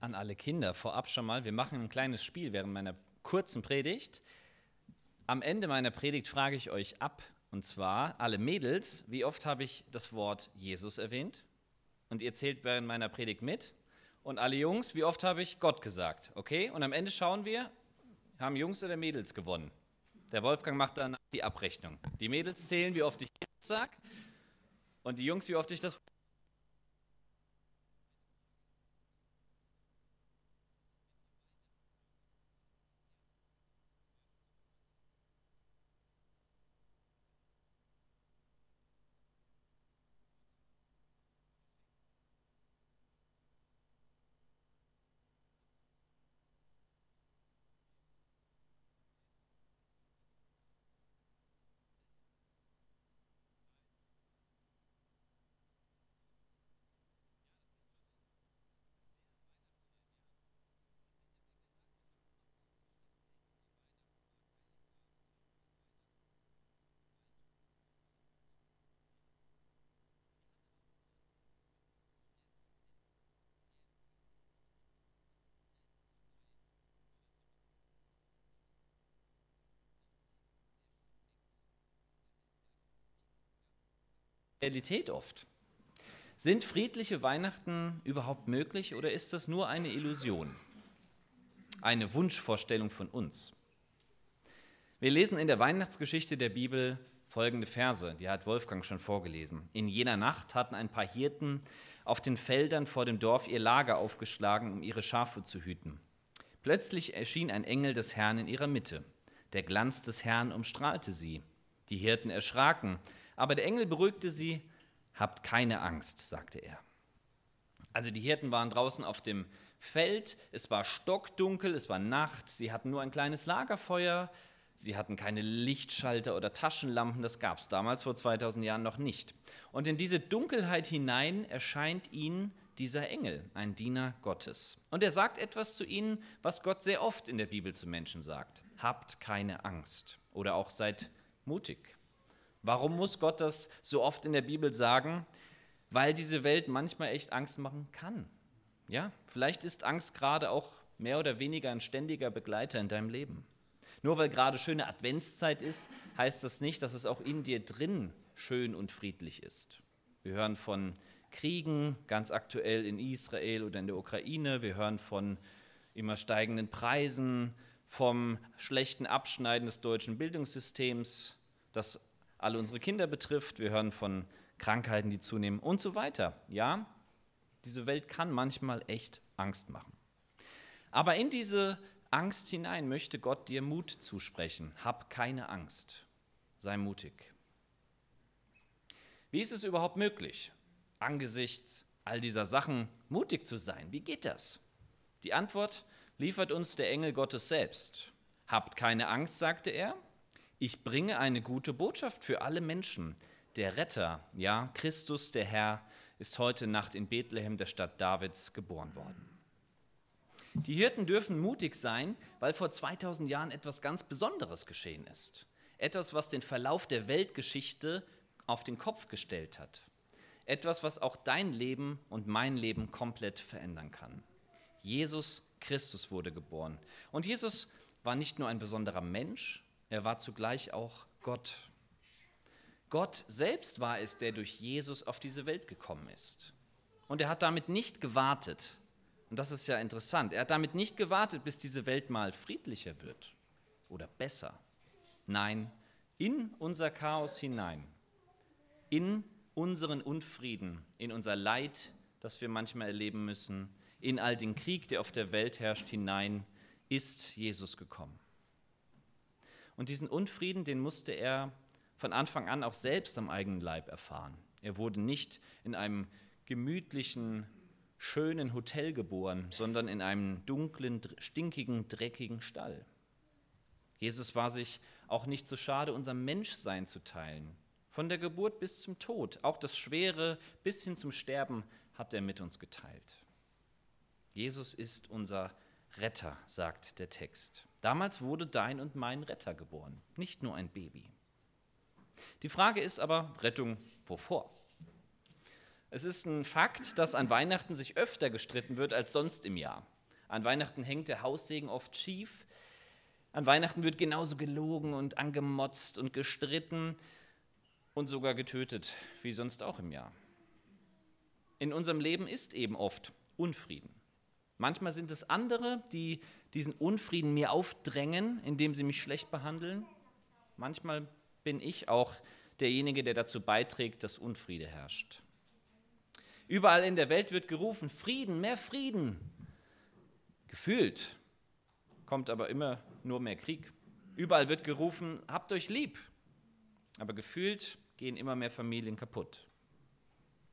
an alle Kinder vorab schon mal, wir machen ein kleines Spiel während meiner kurzen Predigt. Am Ende meiner Predigt frage ich euch ab, und zwar alle Mädels, wie oft habe ich das Wort Jesus erwähnt? Und ihr zählt während meiner Predigt mit. Und alle Jungs, wie oft habe ich Gott gesagt? Okay? Und am Ende schauen wir, haben Jungs oder Mädels gewonnen? Der Wolfgang macht dann die Abrechnung. Die Mädels zählen, wie oft ich Jesus sage. Und die Jungs, wie oft ich das Realität oft. Sind friedliche Weihnachten überhaupt möglich oder ist das nur eine Illusion? Eine Wunschvorstellung von uns? Wir lesen in der Weihnachtsgeschichte der Bibel folgende Verse, die hat Wolfgang schon vorgelesen. In jener Nacht hatten ein paar Hirten auf den Feldern vor dem Dorf ihr Lager aufgeschlagen, um ihre Schafe zu hüten. Plötzlich erschien ein Engel des Herrn in ihrer Mitte. Der Glanz des Herrn umstrahlte sie. Die Hirten erschraken aber der Engel beruhigte sie, habt keine Angst, sagte er. Also die Hirten waren draußen auf dem Feld, es war stockdunkel, es war Nacht, sie hatten nur ein kleines Lagerfeuer, sie hatten keine Lichtschalter oder Taschenlampen, das gab es damals vor 2000 Jahren noch nicht. Und in diese Dunkelheit hinein erscheint ihnen dieser Engel, ein Diener Gottes. Und er sagt etwas zu ihnen, was Gott sehr oft in der Bibel zu Menschen sagt. Habt keine Angst oder auch seid mutig. Warum muss Gott das so oft in der Bibel sagen? Weil diese Welt manchmal echt Angst machen kann. Ja, vielleicht ist Angst gerade auch mehr oder weniger ein ständiger Begleiter in deinem Leben. Nur weil gerade schöne Adventszeit ist, heißt das nicht, dass es auch in dir drin schön und friedlich ist. Wir hören von Kriegen, ganz aktuell in Israel oder in der Ukraine. Wir hören von immer steigenden Preisen, vom schlechten Abschneiden des deutschen Bildungssystems, das alle unsere Kinder betrifft. Wir hören von Krankheiten, die zunehmen und so weiter. Ja, diese Welt kann manchmal echt Angst machen. Aber in diese Angst hinein möchte Gott dir Mut zusprechen. Hab keine Angst. Sei mutig. Wie ist es überhaupt möglich, angesichts all dieser Sachen mutig zu sein? Wie geht das? Die Antwort liefert uns der Engel Gottes selbst. Habt keine Angst, sagte er, ich bringe eine gute Botschaft für alle Menschen. Der Retter, ja, Christus, der Herr, ist heute Nacht in Bethlehem, der Stadt Davids, geboren worden. Die Hirten dürfen mutig sein, weil vor 2000 Jahren etwas ganz Besonderes geschehen ist. Etwas, was den Verlauf der Weltgeschichte auf den Kopf gestellt hat. Etwas, was auch dein Leben und mein Leben komplett verändern kann. Jesus Christus wurde geboren. Und Jesus war nicht nur ein besonderer Mensch, er war zugleich auch Gott. Gott selbst war es, der durch Jesus auf diese Welt gekommen ist. Und er hat damit nicht gewartet, und das ist ja interessant, er hat damit nicht gewartet, bis diese Welt mal friedlicher wird oder besser. Nein, in unser Chaos hinein, in unseren Unfrieden, in unser Leid, das wir manchmal erleben müssen, in all den Krieg, der auf der Welt herrscht, hinein, ist Jesus gekommen. Und diesen Unfrieden, den musste er von Anfang an auch selbst am eigenen Leib erfahren. Er wurde nicht in einem gemütlichen, schönen Hotel geboren, sondern in einem dunklen, stinkigen, dreckigen Stall. Jesus war sich auch nicht so schade, unser Menschsein zu teilen. Von der Geburt bis zum Tod, auch das Schwere bis hin zum Sterben hat er mit uns geteilt. Jesus ist unser Retter, sagt der Text. Damals wurde dein und mein Retter geboren, nicht nur ein Baby. Die Frage ist aber, Rettung wovor? Es ist ein Fakt, dass an Weihnachten sich öfter gestritten wird als sonst im Jahr. An Weihnachten hängt der Haussegen oft schief. An Weihnachten wird genauso gelogen und angemotzt und gestritten und sogar getötet wie sonst auch im Jahr. In unserem Leben ist eben oft Unfrieden. Manchmal sind es andere, die diesen Unfrieden mir aufdrängen, indem sie mich schlecht behandeln. Manchmal bin ich auch derjenige, der dazu beiträgt, dass Unfriede herrscht. Überall in der Welt wird gerufen, Frieden, mehr Frieden. Gefühlt kommt aber immer nur mehr Krieg. Überall wird gerufen, habt euch lieb. Aber gefühlt gehen immer mehr Familien kaputt.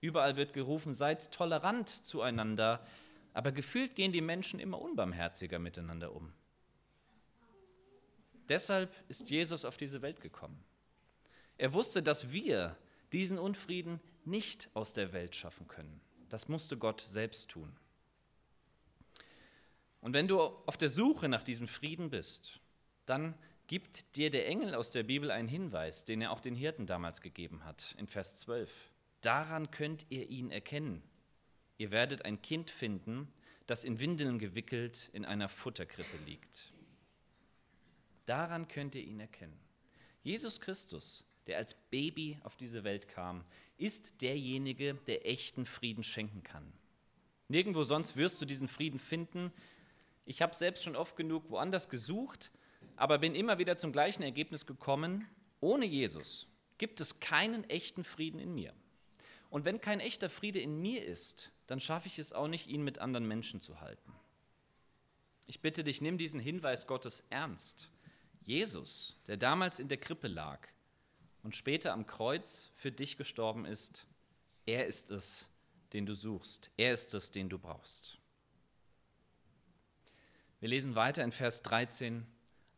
Überall wird gerufen, seid tolerant zueinander. Aber gefühlt gehen die Menschen immer unbarmherziger miteinander um. Deshalb ist Jesus auf diese Welt gekommen. Er wusste, dass wir diesen Unfrieden nicht aus der Welt schaffen können. Das musste Gott selbst tun. Und wenn du auf der Suche nach diesem Frieden bist, dann gibt dir der Engel aus der Bibel einen Hinweis, den er auch den Hirten damals gegeben hat, in Vers 12. Daran könnt ihr ihn erkennen. Ihr werdet ein Kind finden, das in Windeln gewickelt in einer Futterkrippe liegt. Daran könnt ihr ihn erkennen. Jesus Christus, der als Baby auf diese Welt kam, ist derjenige, der echten Frieden schenken kann. Nirgendwo sonst wirst du diesen Frieden finden. Ich habe selbst schon oft genug woanders gesucht, aber bin immer wieder zum gleichen Ergebnis gekommen. Ohne Jesus gibt es keinen echten Frieden in mir. Und wenn kein echter Friede in mir ist, dann schaffe ich es auch nicht, ihn mit anderen Menschen zu halten. Ich bitte dich, nimm diesen Hinweis Gottes ernst. Jesus, der damals in der Krippe lag, und später am Kreuz für dich gestorben ist, er ist es, den du suchst. Er ist es, den du brauchst. Wir lesen weiter in Vers 13.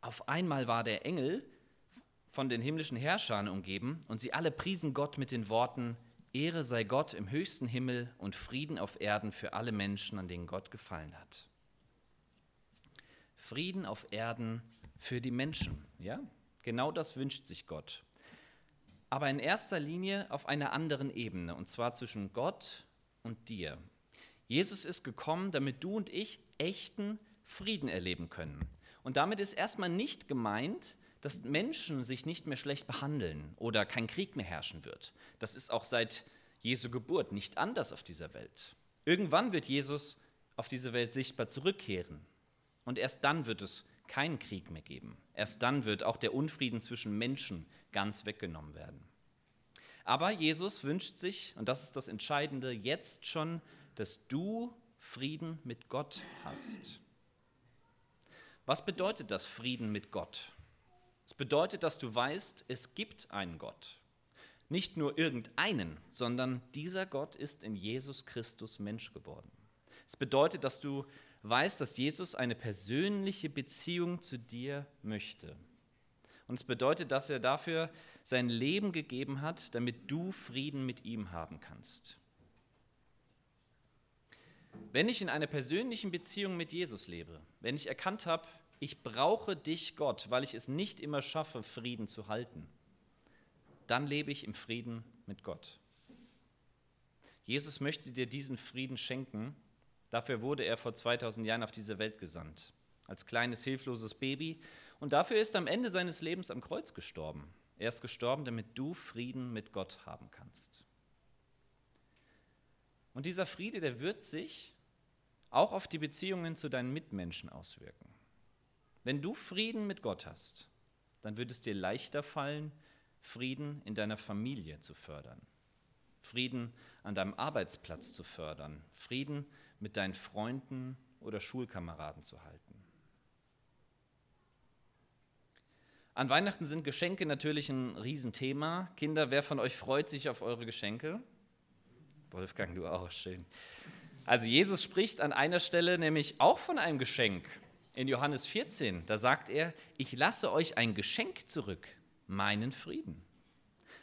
Auf einmal war der Engel von den himmlischen Herrschern umgeben und sie alle priesen Gott mit den Worten, Ehre sei Gott im höchsten Himmel und Frieden auf Erden für alle Menschen, an denen Gott gefallen hat. Frieden auf Erden für die Menschen, ja? Genau das wünscht sich Gott aber in erster Linie auf einer anderen Ebene, und zwar zwischen Gott und dir. Jesus ist gekommen, damit du und ich echten Frieden erleben können. Und damit ist erstmal nicht gemeint, dass Menschen sich nicht mehr schlecht behandeln oder kein Krieg mehr herrschen wird. Das ist auch seit Jesu Geburt nicht anders auf dieser Welt. Irgendwann wird Jesus auf diese Welt sichtbar zurückkehren. Und erst dann wird es keinen Krieg mehr geben. Erst dann wird auch der Unfrieden zwischen Menschen ganz weggenommen werden. Aber Jesus wünscht sich, und das ist das Entscheidende, jetzt schon, dass du Frieden mit Gott hast. Was bedeutet das Frieden mit Gott? Es bedeutet, dass du weißt, es gibt einen Gott. Nicht nur irgendeinen, sondern dieser Gott ist in Jesus Christus Mensch geworden. Es bedeutet, dass du weißt, dass Jesus eine persönliche Beziehung zu dir möchte. Und es bedeutet, dass er dafür sein Leben gegeben hat, damit du Frieden mit ihm haben kannst. Wenn ich in einer persönlichen Beziehung mit Jesus lebe, wenn ich erkannt habe, ich brauche dich, Gott, weil ich es nicht immer schaffe, Frieden zu halten, dann lebe ich im Frieden mit Gott. Jesus möchte dir diesen Frieden schenken. Dafür wurde er vor 2000 Jahren auf diese Welt gesandt. Als kleines, hilfloses Baby und dafür ist er am Ende seines Lebens am Kreuz gestorben. Er ist gestorben, damit du Frieden mit Gott haben kannst. Und dieser Friede, der wird sich auch auf die Beziehungen zu deinen Mitmenschen auswirken. Wenn du Frieden mit Gott hast, dann wird es dir leichter fallen, Frieden in deiner Familie zu fördern, Frieden an deinem Arbeitsplatz zu fördern, Frieden mit deinen Freunden oder Schulkameraden zu halten. An Weihnachten sind Geschenke natürlich ein Riesenthema. Kinder, wer von euch freut sich auf eure Geschenke? Wolfgang, du auch, schön. Also Jesus spricht an einer Stelle nämlich auch von einem Geschenk. In Johannes 14, da sagt er, ich lasse euch ein Geschenk zurück, meinen Frieden.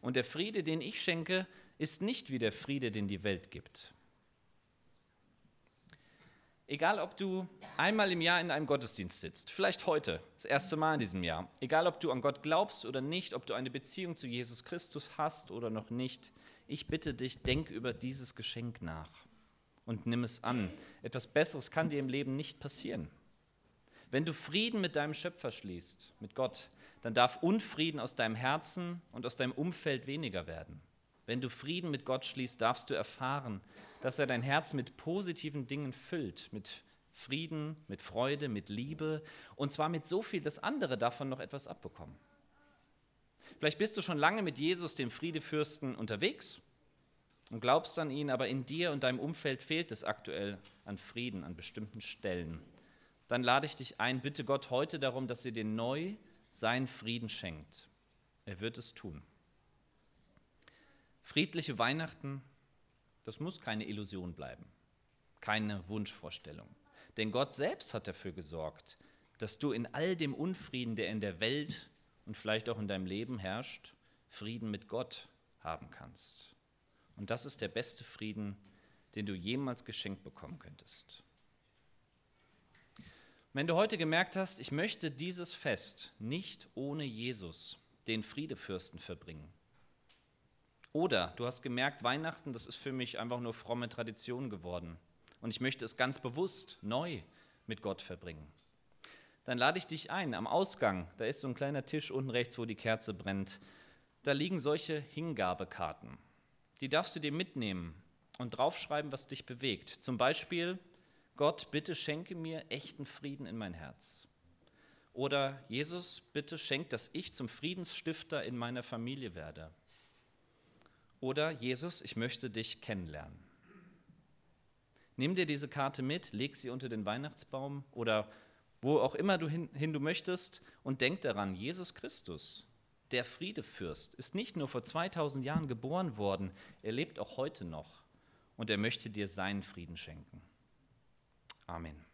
Und der Friede, den ich schenke, ist nicht wie der Friede, den die Welt gibt. Egal, ob du einmal im Jahr in einem Gottesdienst sitzt, vielleicht heute, das erste Mal in diesem Jahr, egal, ob du an Gott glaubst oder nicht, ob du eine Beziehung zu Jesus Christus hast oder noch nicht, ich bitte dich, denk über dieses Geschenk nach und nimm es an. Etwas Besseres kann dir im Leben nicht passieren. Wenn du Frieden mit deinem Schöpfer schließt, mit Gott, dann darf Unfrieden aus deinem Herzen und aus deinem Umfeld weniger werden. Wenn du Frieden mit Gott schließt, darfst du erfahren, dass er dein Herz mit positiven Dingen füllt, mit Frieden, mit Freude, mit Liebe und zwar mit so viel, dass andere davon noch etwas abbekommen. Vielleicht bist du schon lange mit Jesus, dem Friedefürsten, unterwegs und glaubst an ihn, aber in dir und deinem Umfeld fehlt es aktuell an Frieden an bestimmten Stellen. Dann lade ich dich ein, bitte Gott heute darum, dass er dir neu seinen Frieden schenkt. Er wird es tun. Friedliche Weihnachten, das muss keine Illusion bleiben, keine Wunschvorstellung. Denn Gott selbst hat dafür gesorgt, dass du in all dem Unfrieden, der in der Welt und vielleicht auch in deinem Leben herrscht, Frieden mit Gott haben kannst. Und das ist der beste Frieden, den du jemals geschenkt bekommen könntest. Wenn du heute gemerkt hast, ich möchte dieses Fest nicht ohne Jesus, den Friedefürsten, verbringen, oder du hast gemerkt, Weihnachten, das ist für mich einfach nur fromme Tradition geworden. Und ich möchte es ganz bewusst neu mit Gott verbringen. Dann lade ich dich ein. Am Ausgang, da ist so ein kleiner Tisch unten rechts, wo die Kerze brennt. Da liegen solche Hingabekarten. Die darfst du dir mitnehmen und draufschreiben, was dich bewegt. Zum Beispiel, Gott, bitte schenke mir echten Frieden in mein Herz. Oder Jesus, bitte schenk, dass ich zum Friedensstifter in meiner Familie werde. Oder Jesus, ich möchte dich kennenlernen. Nimm dir diese Karte mit, leg sie unter den Weihnachtsbaum oder wo auch immer du hin, hin du möchtest und denk daran, Jesus Christus, der Friedefürst, ist nicht nur vor 2000 Jahren geboren worden, er lebt auch heute noch und er möchte dir seinen Frieden schenken. Amen.